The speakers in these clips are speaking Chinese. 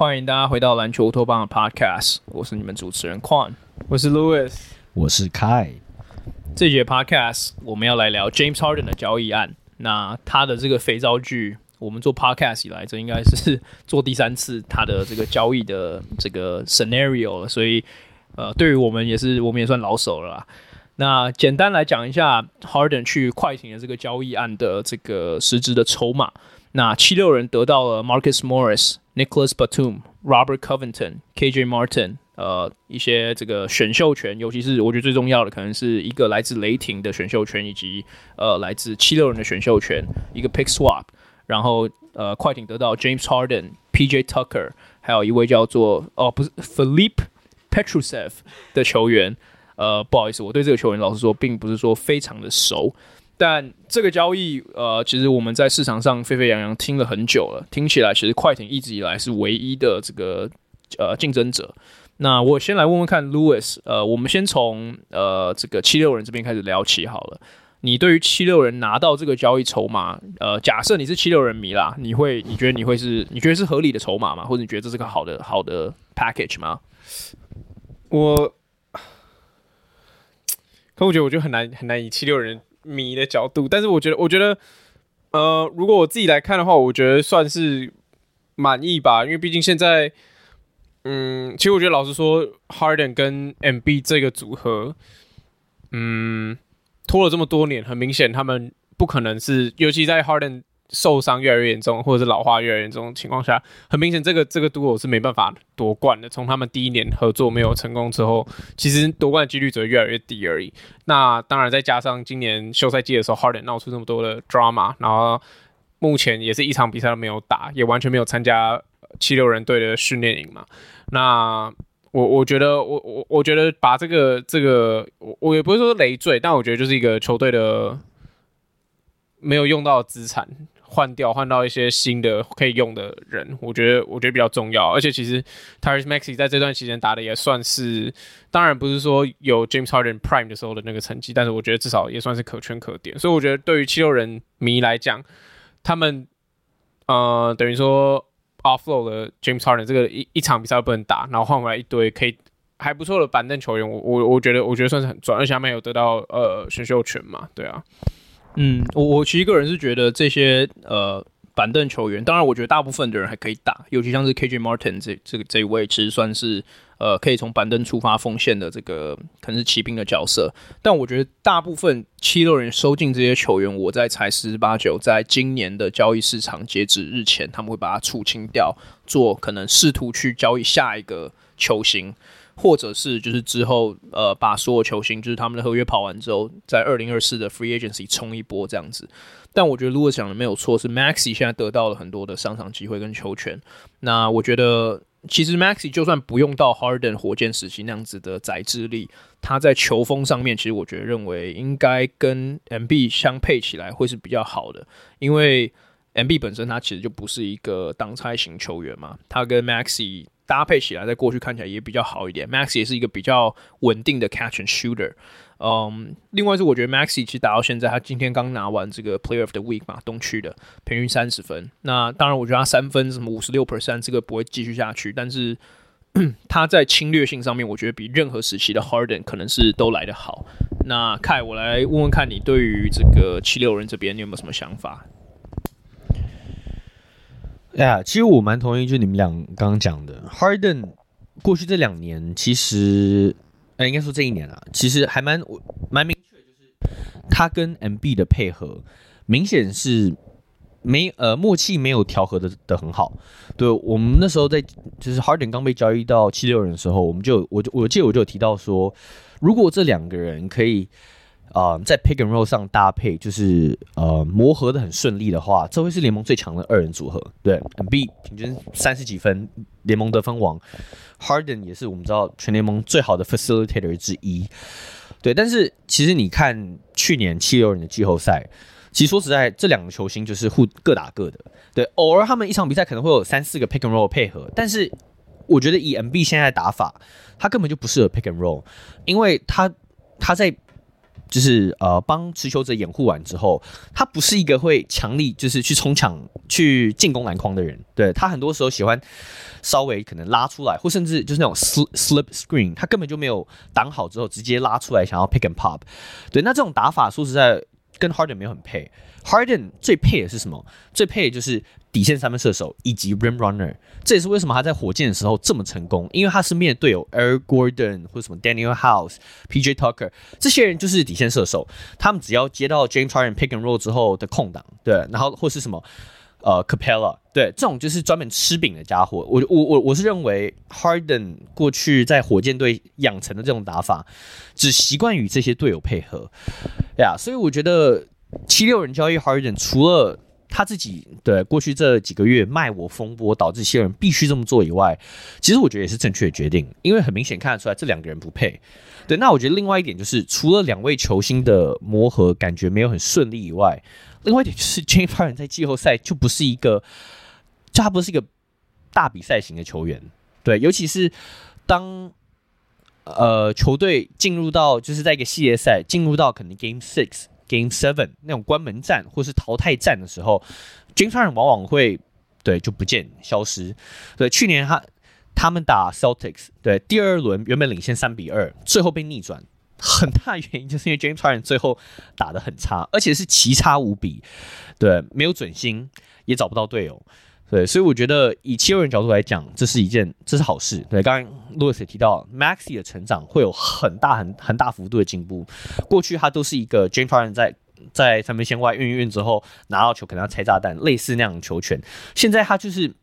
欢迎大家回到篮球乌托邦的 Podcast，我是你们主持人 Quan，我是 Louis，我是 Kai。这节 Podcast 我们要来聊 James Harden 的交易案。那他的这个肥皂剧，我们做 Podcast 以来，这应该是做第三次他的这个交易的这个 Scenario 了，所以呃，对于我们也是，我们也算老手了啦。那简单来讲一下 Harden 去快艇的这个交易案的这个实质的筹码。那七六人得到了 Marcus Morris、Nicholas Batum、Robert Covington、KJ Martin，呃，一些这个选秀权，尤其是我觉得最重要的，可能是一个来自雷霆的选秀权，以及呃来自七六人的选秀权，一个 pick swap。然后呃，快艇得到 James Harden、PJ Tucker，还有一位叫做哦不是 Philippe Petrusev 的球员。呃，不好意思，我对这个球员老实说，并不是说非常的熟。但这个交易，呃，其实我们在市场上沸沸扬扬听了很久了，听起来其实快艇一直以来是唯一的这个呃竞争者。那我先来问问看，Louis，呃，我们先从呃这个七六人这边开始聊起好了。你对于七六人拿到这个交易筹码，呃，假设你是七六人迷啦，你会你觉得你会是你觉得是合理的筹码吗？或者你觉得这是个好的好的 package 吗？我，可我觉得我觉得很难很难以七六人。迷的角度，但是我觉得，我觉得，呃，如果我自己来看的话，我觉得算是满意吧，因为毕竟现在，嗯，其实我觉得老实说，Harden 跟 MB 这个组合，嗯，拖了这么多年，很明显他们不可能是，尤其在 Harden。受伤越来越严重，或者是老化越来越严重的情况下，很明显，这个这个 duo 是没办法夺冠的。从他们第一年合作没有成功之后，其实夺冠的几率只会越来越低而已。那当然，再加上今年休赛季的时候，Harden 闹出这么多的 drama，然后目前也是一场比赛都没有打，也完全没有参加七六人队的训练营嘛。那我我觉得，我我我觉得把这个这个，我我也不会说累赘，但我觉得就是一个球队的没有用到资产。换掉，换到一些新的可以用的人，我觉得我觉得比较重要。而且其实 t y r e s Maxey 在这段期间打的也算是，当然不是说有 James Harden Prime 的时候的那个成绩，但是我觉得至少也算是可圈可点。所以我觉得对于七六人迷来讲，他们呃等于说 offload 的 James Harden 这个一一场比赛不能打，然后换回来一堆可以还不错的板凳球员，我我我觉得我觉得算是很赚，而且他们有得到呃选秀权嘛，对啊。嗯，我我其实个人是觉得这些呃板凳球员，当然我觉得大部分的人还可以打，尤其像是 KJ Martin 这这个这一位，其实算是呃可以从板凳出发锋线的这个可能是骑兵的角色。但我觉得大部分七六人收进这些球员，我在猜十八九，在今年的交易市场截止日前，他们会把它出清掉，做可能试图去交易下一个球星。或者是就是之后呃把所有球星就是他们的合约跑完之后，在二零二四的 free agency 冲一波这样子。但我觉得如果讲的没有错，是 Maxi 现在得到了很多的上场机会跟球权。那我觉得其实 Maxi 就算不用到 Harden 火箭时期那样子的宰制力，他在球风上面其实我觉得认为应该跟 MB 相配起来会是比较好的，因为 MB 本身他其实就不是一个挡拆型球员嘛，他跟 Maxi。搭配起来，在过去看起来也比较好一点。Max 也是一个比较稳定的 catch and shooter。嗯，另外是我觉得 Maxey 其实打到现在，他今天刚拿完这个 Player of the Week 嘛，东区的平均三十分。那当然，我觉得他三分什么五十六 percent 这个不会继续下去，但是 他在侵略性上面，我觉得比任何时期的 Harden 可能是都来得好。那 Kai，我来问问看你对于这个七六人这边，你有没有什么想法？哎呀，其实我蛮同意，就你们俩刚刚讲的，Harden 过去这两年其实呃，应该说这一年啊，其实还蛮蛮明确，就是他跟 MB 的配合明显是没呃默契没有调和的的很好。对，我们那时候在就是 Harden 刚被交易到七六人的时候，我们就我就我记得我就有提到说，如果这两个人可以。啊、在 pick and roll 上搭配，就是呃磨合的很顺利的话，这会是联盟最强的二人组合。对，MB 平均三十几分，联盟得分王，Harden 也是我们知道全联盟最好的 facilitator 之一。对，但是其实你看去年七六人的季后赛，其实说实在，这两个球星就是互各打各的。对，偶尔他们一场比赛可能会有三四个 pick and roll 配合，但是我觉得以 MB 现在的打法，他根本就不适合 pick and roll，因为他他在。就是呃，帮持球者掩护完之后，他不是一个会强力就是去冲抢、去进攻篮筐的人。对，他很多时候喜欢稍微可能拉出来，或甚至就是那种 slip slip screen，他根本就没有挡好之后直接拉出来想要 pick and pop。对，那这种打法说实在跟 Harden 没有很配。Harden 最配的是什么？最配的就是。底线三分射手以及 rim runner，这也是为什么他在火箭的时候这么成功，因为他身边的队友 Air Gordon 或者什么 Daniel House、PJ Tucker 这些人就是底线射手，他们只要接到 James Harden pick and roll 之后的空档，对，然后或是什么呃，Capella，对，这种就是专门吃饼的家伙。我我我我是认为 Harden 过去在火箭队养成的这种打法，只习惯与这些队友配合，呀，所以我觉得七六人交易 Harden 除了他自己对过去这几个月卖我风波导致七六人必须这么做以外，其实我觉得也是正确的决定，因为很明显看得出来这两个人不配。对，那我觉得另外一点就是，除了两位球星的磨合感觉没有很顺利以外，另外一点就是 James Harden 在季后赛就不是一个，就他不是一个大比赛型的球员。对，尤其是当呃球队进入到就是在一个系列赛进入到可能 Game Six。Game Seven 那种关门战或是淘汰战的时候，James Harden 往往会对就不见消失。对，去年他他们打 Celtics，对第二轮原本领先三比二，最后被逆转，很大原因就是因为 James Harden 最后打得很差，而且是奇差无比，对，没有准心，也找不到队友。对，所以我觉得以七六人角度来讲，这是一件这是好事。对，刚刚 Louis 也提到，Maxey 的成长会有很大很很大幅度的进步。过去他都是一个 James Harden 在在三分线外运一运之后拿到球可能要拆炸弹，类似那样的球权。现在他就是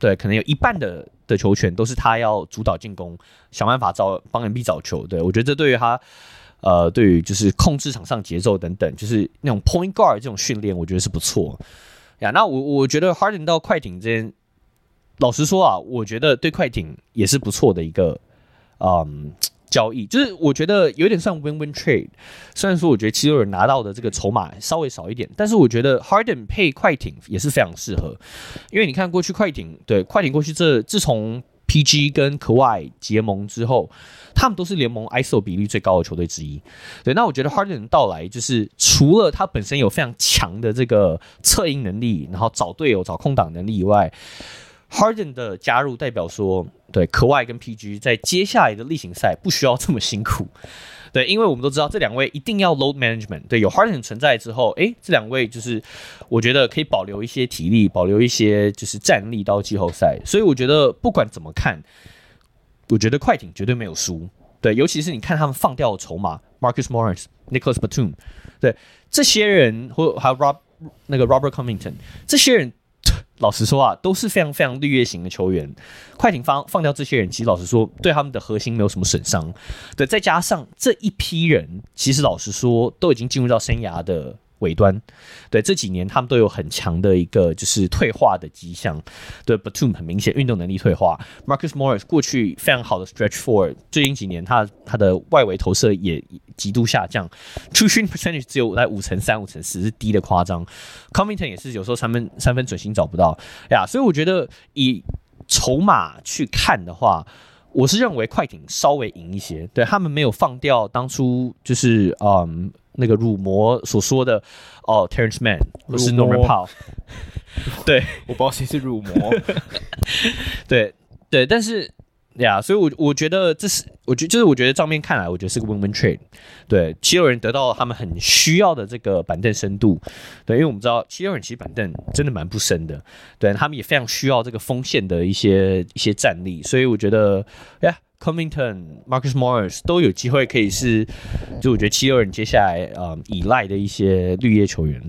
对，可能有一半的的球权都是他要主导进攻，想办法找帮 MB 找球。对，我觉得这对于他呃，对于就是控制场上节奏等等，就是那种 Point Guard 这种训练，我觉得是不错。呀，那我我觉得 Harden 到快艇这边，老实说啊，我觉得对快艇也是不错的一个嗯交易，就是我觉得有点像 win-win trade。虽然说我觉得七六人拿到的这个筹码稍微少一点，但是我觉得 Harden 配快艇也是非常适合，因为你看过去快艇对快艇过去这自从 PG 跟 k a i 结盟之后，他们都是联盟 ISO 比例最高的球队之一。对，那我觉得 Harden 的到来，就是除了他本身有非常强的这个策应能力，然后找队友、找空档能力以外，Harden 的加入代表说，对 Kawhi 跟 PG 在接下来的例行赛不需要这么辛苦。对，因为我们都知道这两位一定要 load management。对，有 Harden 存在之后，诶，这两位就是我觉得可以保留一些体力，保留一些就是战力到季后赛。所以我觉得不管怎么看，我觉得快艇绝对没有输。对，尤其是你看他们放掉的筹码，Marcus Morris、Nicholas Batum，对这些人，或还有 Rob 那个 Robert Covington 这些人。老实说啊，都是非常非常绿叶型的球员。快艇放放掉这些人，其实老实说，对他们的核心没有什么损伤。对，再加上这一批人，其实老实说，都已经进入到生涯的。尾端，对这几年他们都有很强的一个就是退化的迹象。对，Batum 很明显运动能力退化，Marcus Morris 过去非常好的 Stretch Four，最近几年他他的外围投射也极度下降，True Shooting Percentage 只有在五成三、五成四，是低的夸张。Covington 也是有时候三分三分准心找不到呀，所以我觉得以筹码去看的话，我是认为快艇稍微赢一些，对他们没有放掉当初就是嗯。那个辱魔所说的哦，Terence Mann 或是 Norman Powell，对，我不知道谁是辱魔，对对，但是呀，所以我我觉得这是，我觉就是我觉得账面看来，我觉得是个 win-win trade，对，七六人得到他们很需要的这个板凳深度，对，因为我们知道七六人其实板凳真的蛮不深的，对他们也非常需要这个锋线的一些一些战力，所以我觉得呀。Covington、Marcus Morris 都有机会可以是，就我觉得七六人接下来呃依赖的一些绿叶球员。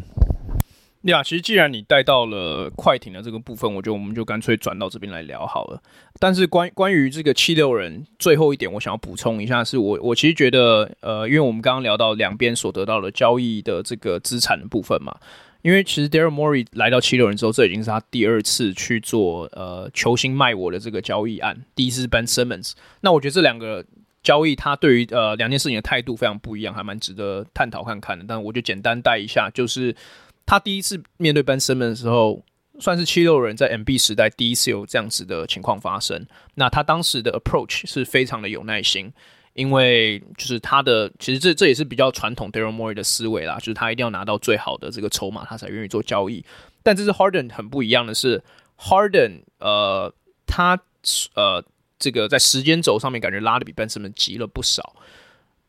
呀、yeah，其实既然你带到了快艇的这个部分，我觉得我们就干脆转到这边来聊好了。但是关关于这个七六人最后一点，我想要补充一下，是我我其实觉得，呃，因为我们刚刚聊到两边所得到的交易的这个资产的部分嘛，因为其实 Daryl Morey 来到七六人之后，这已经是他第二次去做呃球星卖我的这个交易案，第一次是 Ben Simmons。那我觉得这两个交易，他对于呃两件事情的态度非常不一样，还蛮值得探讨看看的。但我就简单带一下，就是。他第一次面对 Ben Simmons 的时候，算是七六人在 MB 时代第一次有这样子的情况发生。那他当时的 approach 是非常的有耐心，因为就是他的其实这这也是比较传统 Daryl Morey 的思维啦，就是他一定要拿到最好的这个筹码，他才愿意做交易。但这是 Harden 很不一样的是，Harden 呃，他呃这个在时间轴上面感觉拉的比 Ben Simmons 急了不少。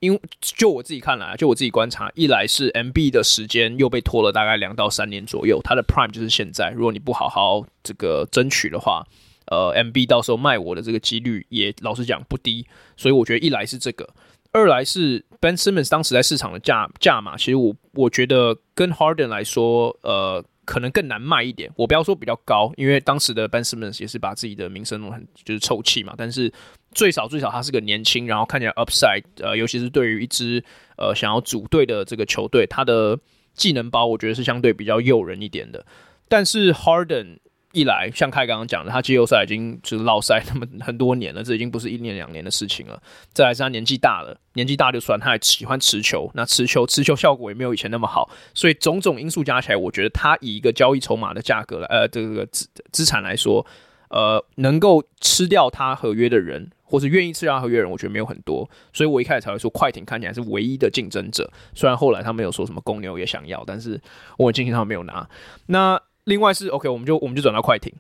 因为就我自己看来，就我自己观察，一来是 MB 的时间又被拖了大概两到三年左右，他的 Prime 就是现在。如果你不好好这个争取的话，呃，MB 到时候卖我的这个几率也老实讲不低。所以我觉得一来是这个，二来是 Ben Simmons 当时在市场的价价码，其实我我觉得跟 Harden 来说，呃。可能更难卖一点，我不要说比较高，因为当时的 Ben Simmons 也是把自己的名声弄很就是臭气嘛。但是最少最少他是个年轻，然后看起来 upside，呃，尤其是对于一支呃想要组队的这个球队，他的技能包我觉得是相对比较诱人一点的。但是 Harden。一来，像凯刚刚讲的，他季后赛已经就是落赛那么很多年了，这已经不是一年两年的事情了。再来是他年纪大了，年纪大就算，他还喜欢持球，那持球持球效果也没有以前那么好，所以种种因素加起来，我觉得他以一个交易筹码的价格来，呃，这个资资产来说，呃，能够吃掉他合约的人，或是愿意吃掉他合约的人，我觉得没有很多。所以我一开始才会说，快艇看起来是唯一的竞争者。虽然后来他没有说什么公牛也想要，但是我很庆幸他没有拿。那另外是 OK，我们就我们就转到快艇。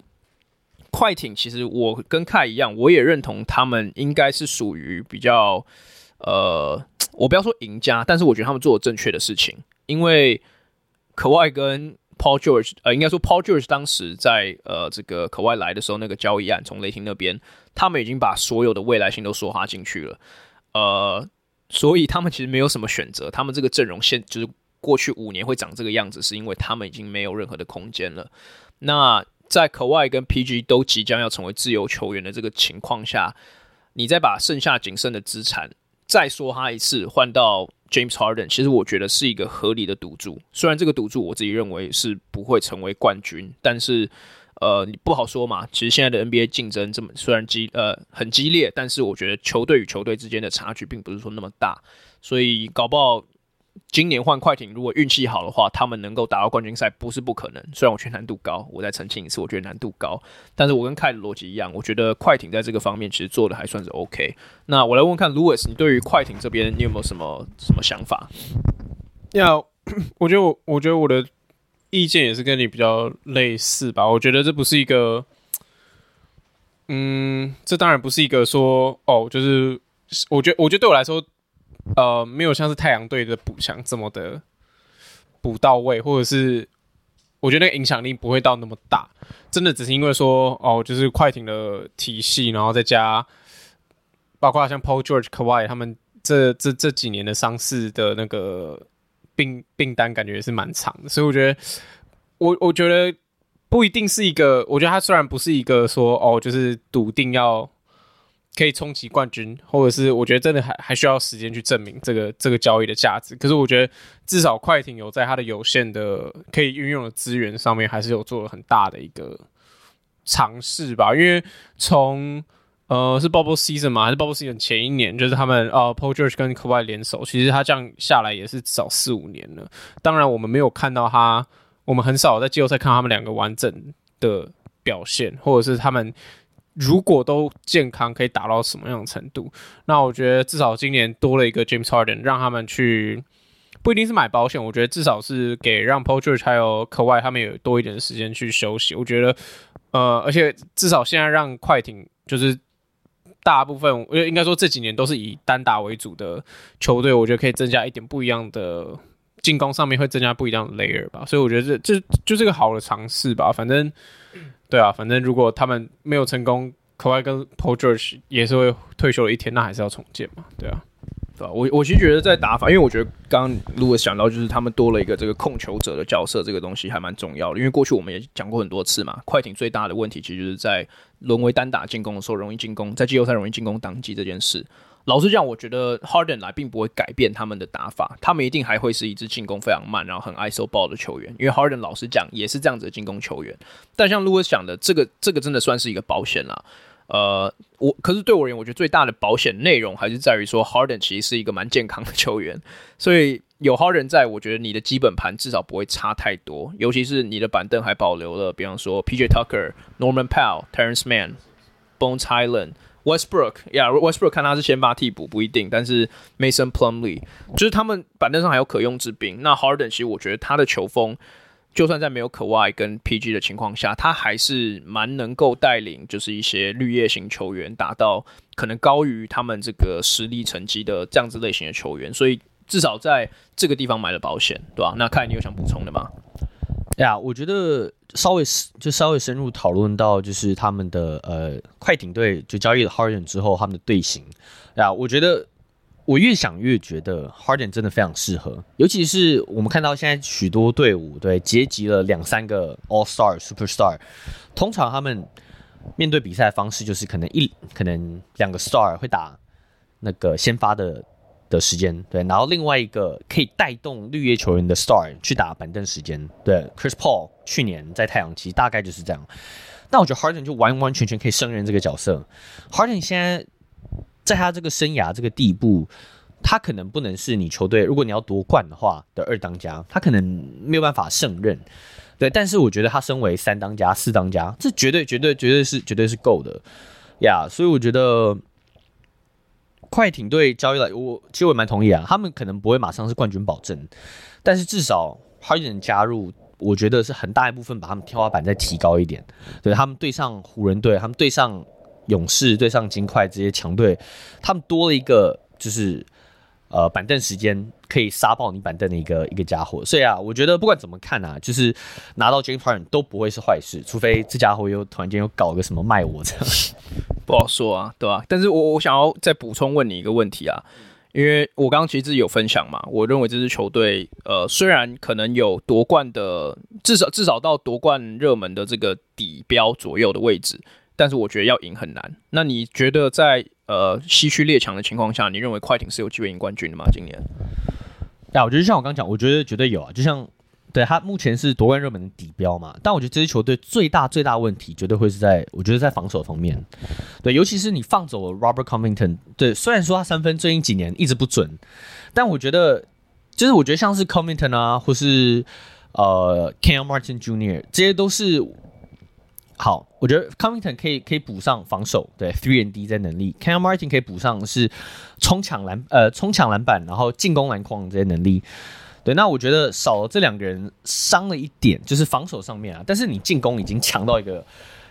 快艇其实我跟凯一样，我也认同他们应该是属于比较呃，我不要说赢家，但是我觉得他们做了正确的事情。因为可外跟 Paul George，呃，应该说 Paul George 当时在呃这个可外来的时候，那个交易案从雷霆那边，他们已经把所有的未来性都梭哈进去了。呃，所以他们其实没有什么选择，他们这个阵容现就是。过去五年会长这个样子，是因为他们已经没有任何的空间了。那在 Kawhi 跟 PG 都即将要成为自由球员的这个情况下，你再把剩下仅剩的资产再说他一次换到 James Harden，其实我觉得是一个合理的赌注。虽然这个赌注我自己认为是不会成为冠军，但是呃，你不好说嘛。其实现在的 NBA 竞争这么虽然激呃很激烈，但是我觉得球队与球队之间的差距并不是说那么大，所以搞不好。今年换快艇，如果运气好的话，他们能够打到冠军赛不是不可能。虽然我觉得难度高，我再澄清一次，我觉得难度高。但是我跟凯的逻辑一样，我觉得快艇在这个方面其实做的还算是 OK。那我来问看，Louis，你对于快艇这边你有没有什么什么想法？要我觉得我我觉得我的意见也是跟你比较类似吧。我觉得这不是一个，嗯，这当然不是一个说哦，就是我觉得我觉得对我来说。呃，没有像是太阳队的补强这么的补到位，或者是我觉得那个影响力不会到那么大，真的只是因为说哦，就是快艇的体系，然后再加包括像 Paul George、Kawhi 他们这这这几年的伤势的那个病病单，感觉也是蛮长的，所以我觉得我我觉得不一定是一个，我觉得他虽然不是一个说哦，就是笃定要。可以冲击冠军，或者是我觉得真的还还需要时间去证明这个这个交易的价值。可是我觉得至少快艇有在它的有限的可以运用的资源上面，还是有做了很大的一个尝试吧。因为从呃是 Bubble Season 嘛，还是 Bubble Season 前一年，就是他们呃 Paul George 跟 Kawhi 联手，其实他这样下来也是至少四五年了。当然我们没有看到他，我们很少在季后赛看到他们两个完整的表现，或者是他们。如果都健康，可以达到什么样的程度？那我觉得至少今年多了一个 James Harden，让他们去不一定是买保险，我觉得至少是给让 Paul George 还有 Kawhi 他们有多一点时间去休息。我觉得，呃，而且至少现在让快艇就是大部分，我觉得应该说这几年都是以单打为主的球队，我觉得可以增加一点不一样的进攻上面会增加不一样的 layer 吧。所以我觉得这这就是个好的尝试吧。反正。对啊，反正如果他们没有成功 Kawhi 跟 Paul George 也是会退休了一天，那还是要重建嘛？对啊。对吧？我我其实觉得在打法，因为我觉得刚刚 Louis 讲到，就是他们多了一个这个控球者的角色，这个东西还蛮重要的。因为过去我们也讲过很多次嘛，快艇最大的问题其实就是在沦为单打进攻的时候容易进攻，在季后赛容易进攻挡机这件事。老实讲，我觉得 Harden 来并不会改变他们的打法，他们一定还会是一支进攻非常慢，然后很 ISO ball 的球员。因为 Harden 老实讲也是这样子的进攻球员，但像 Louis 讲的，这个这个真的算是一个保险啦。呃，我可是对我而言，我觉得最大的保险内容还是在于说，Harden 其实是一个蛮健康的球员，所以有 Harden 在，我觉得你的基本盘至少不会差太多，尤其是你的板凳还保留了，比方说 PJ Tucker、Norman Powell、Terence Mann、Bones Hyland、Westbrook，Yeah，Westbrook 看他是先发替补不一定，但是 Mason Plumlee 就是他们板凳上还有可用之兵。那 Harden 其实我觉得他的球风。就算在没有 KUAI 跟 PG 的情况下，他还是蛮能够带领，就是一些绿叶型球员达到可能高于他们这个实力成绩的这样子类型的球员，所以至少在这个地方买了保险，对吧？那看你有想补充的吗？呀，我觉得稍微就稍微深入讨论到就是他们的呃快艇队就交易了 Harden 之后他们的队形呀，我觉得。我越想越觉得 Harden 真的非常适合，尤其是我们看到现在许多队伍对结集了两三个 All Star Superstar，通常他们面对比赛的方式就是可能一可能两个 Star 会打那个先发的的时间，对，然后另外一个可以带动绿叶球员的 Star 去打板凳时间，对，Chris Paul 去年在太阳期大概就是这样，但我觉得 Harden 就完完全全可以胜任这个角色，Harden 现在。在他这个生涯这个地步，他可能不能是你球队，如果你要夺冠的话的二当家，他可能没有办法胜任。对，但是我觉得他身为三当家、四当家，这绝对、绝对、绝对是绝对是够的呀。所以我觉得快艇队交易来，我其实我蛮同意啊。他们可能不会马上是冠军保证，但是至少 Harden 加入，我觉得是很大一部分把他们天花板再提高一点。对，他们对上湖人队，他们对上。勇士对上金块这些强队，他们多了一个就是呃板凳时间可以杀爆你板凳的一个一个家伙，所以啊，我觉得不管怎么看啊，就是拿到 James Harden 都不会是坏事，除非这家伙又突然间又搞个什么卖我这样，不好说啊，对吧、啊？但是我我想要再补充问你一个问题啊，因为我刚刚其实自己有分享嘛，我认为这支球队呃虽然可能有夺冠的，至少至少到夺冠热门的这个底标左右的位置。但是我觉得要赢很难。那你觉得在呃西区列强的情况下，你认为快艇是有机会赢冠军的吗？今年？呀，我觉得像我刚讲，我觉得绝对有啊。就像对他目前是夺冠热门的底标嘛。但我觉得这支球队最大最大问题绝对会是在，我觉得在防守方面。对，尤其是你放走了 Robert Covington。对，虽然说他三分最近几年一直不准，但我觉得就是我觉得像是 Covington 啊，或是呃 Kenyon Martin Jr. 这些都是。好，我觉得 Covington 可以可以补上防守，对 three and D 在能力，Kenyon Martin 可以补上是冲抢篮呃冲抢篮板，然后进攻篮筐这些能力。对，那我觉得少了这两个人伤了一点，就是防守上面啊。但是你进攻已经强到一个，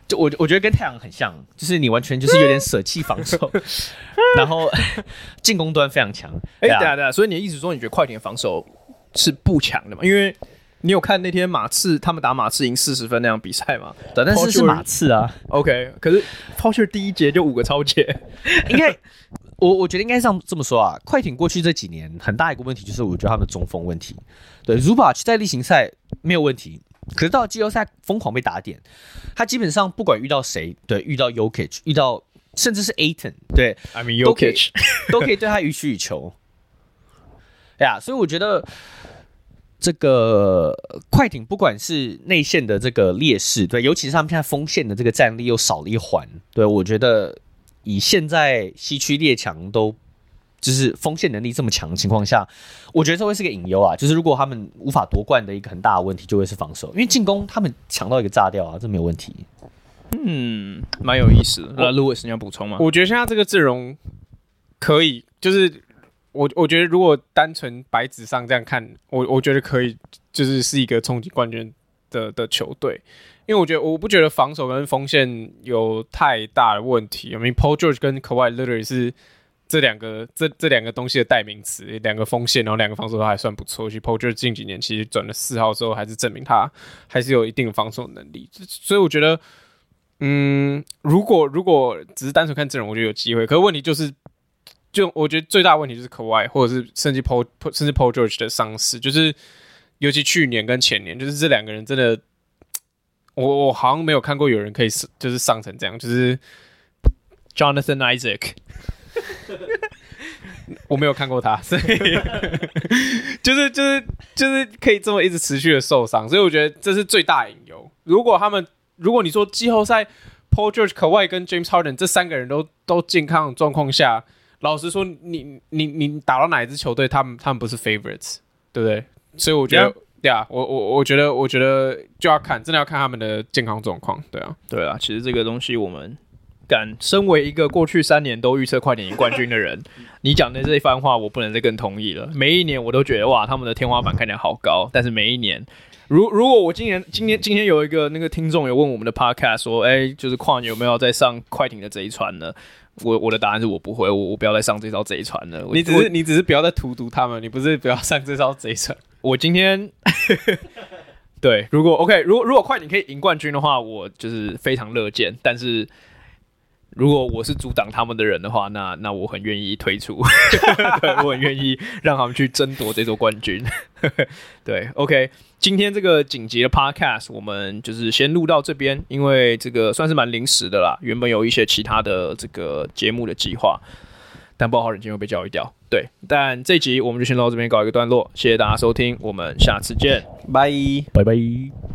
就我我觉得跟太阳很像，就是你完全就是有点舍弃防守，然后进攻端非常强。哎、欸，对啊对啊，所以你的意思说你觉得快艇防守是不强的嘛？因为你有看那天马刺他们打马刺赢四十分那样比赛吗？对，但是是马刺啊。OK，可是 Paul 第一节就五个超节，应该我我觉得应该这样这么说啊。快艇过去这几年很大一个问题就是我觉得他们的中锋问题。对，Zubac 在例行赛没有问题，可是到季后赛疯狂被打点。他基本上不管遇到谁，对，遇到 y o k i c 遇到甚至是 Ayton，对，I mean Jokic 都可以对他予取予求。哎呀，所以我觉得。这个快艇不管是内线的这个劣势，对，尤其是他们现在锋线的这个战力又少了一环，对，我觉得以现在西区列强都就是锋线能力这么强的情况下，我觉得这会是个隐忧啊。就是如果他们无法夺冠的一个很大的问题，就会是防守，因为进攻他们强到一个炸掉啊，这没有问题。嗯，蛮有意思的。那 Louis 你要补充吗？我觉得现在这个阵容可以，就是。我我觉得如果单纯白纸上这样看，我我觉得可以，就是是一个冲击冠军的的球队，因为我觉得我不觉得防守跟锋线有太大的问题。I mean Paul George 跟 Kawhi Leonard 是这两个这这两个东西的代名词，两个锋线，然后两个防守都还算不错。其实 Paul George 近几年其实转了四号之后，还是证明他还是有一定的防守能力。所以我觉得，嗯，如果如果只是单纯看阵容，我觉得有机会。可是问题就是，就我觉得最大问题就是 Kawhi 或者是甚至 Paul 甚至 Paul George 的伤势，就是尤其去年跟前年，就是这两个人真的，我我好像没有看过有人可以就是上成这样，就是 Jonathan Isaac，我没有看过他，所以 就是就是就是可以这么一直持续的受伤，所以我觉得这是最大隐忧。如果他们如果你说季后赛，Paul George、Kawhi 跟 James Harden 这三个人都都健康状况下，老实说你，你你你打到哪一支球队，他们他们不是 favorites，对不对？所以我觉得，对啊我我我觉得，我觉得就要看，真的要看他们的健康状况，对啊，对啊。其实这个东西，我们敢身为一个过去三年都预测快艇赢冠军的人，你讲的这一番话，我不能再更同意了。每一年我都觉得哇，他们的天花板看起来好高，但是每一年。如如果我今年今天今天有一个那个听众有问我们的 podcast 说，哎、欸，就是矿有没有在上快艇的这一船呢？我我的答案是我不会，我我不要再上这艘贼船了。你只是你只是不要再荼毒他们，你不是不要上这艘贼船。我今天 对，如果 OK，如果如果快艇可以赢冠军的话，我就是非常乐见。但是如果我是阻挡他们的人的话，那那我很愿意退出，对，我很愿意让他们去争夺这座冠军。对，OK。今天这个紧急的 podcast，我们就是先录到这边，因为这个算是蛮临时的啦。原本有一些其他的这个节目的计划，但不好人今天会被教育掉。对，但这集我们就先到这边告一个段落，谢谢大家收听，我们下次见，拜拜拜。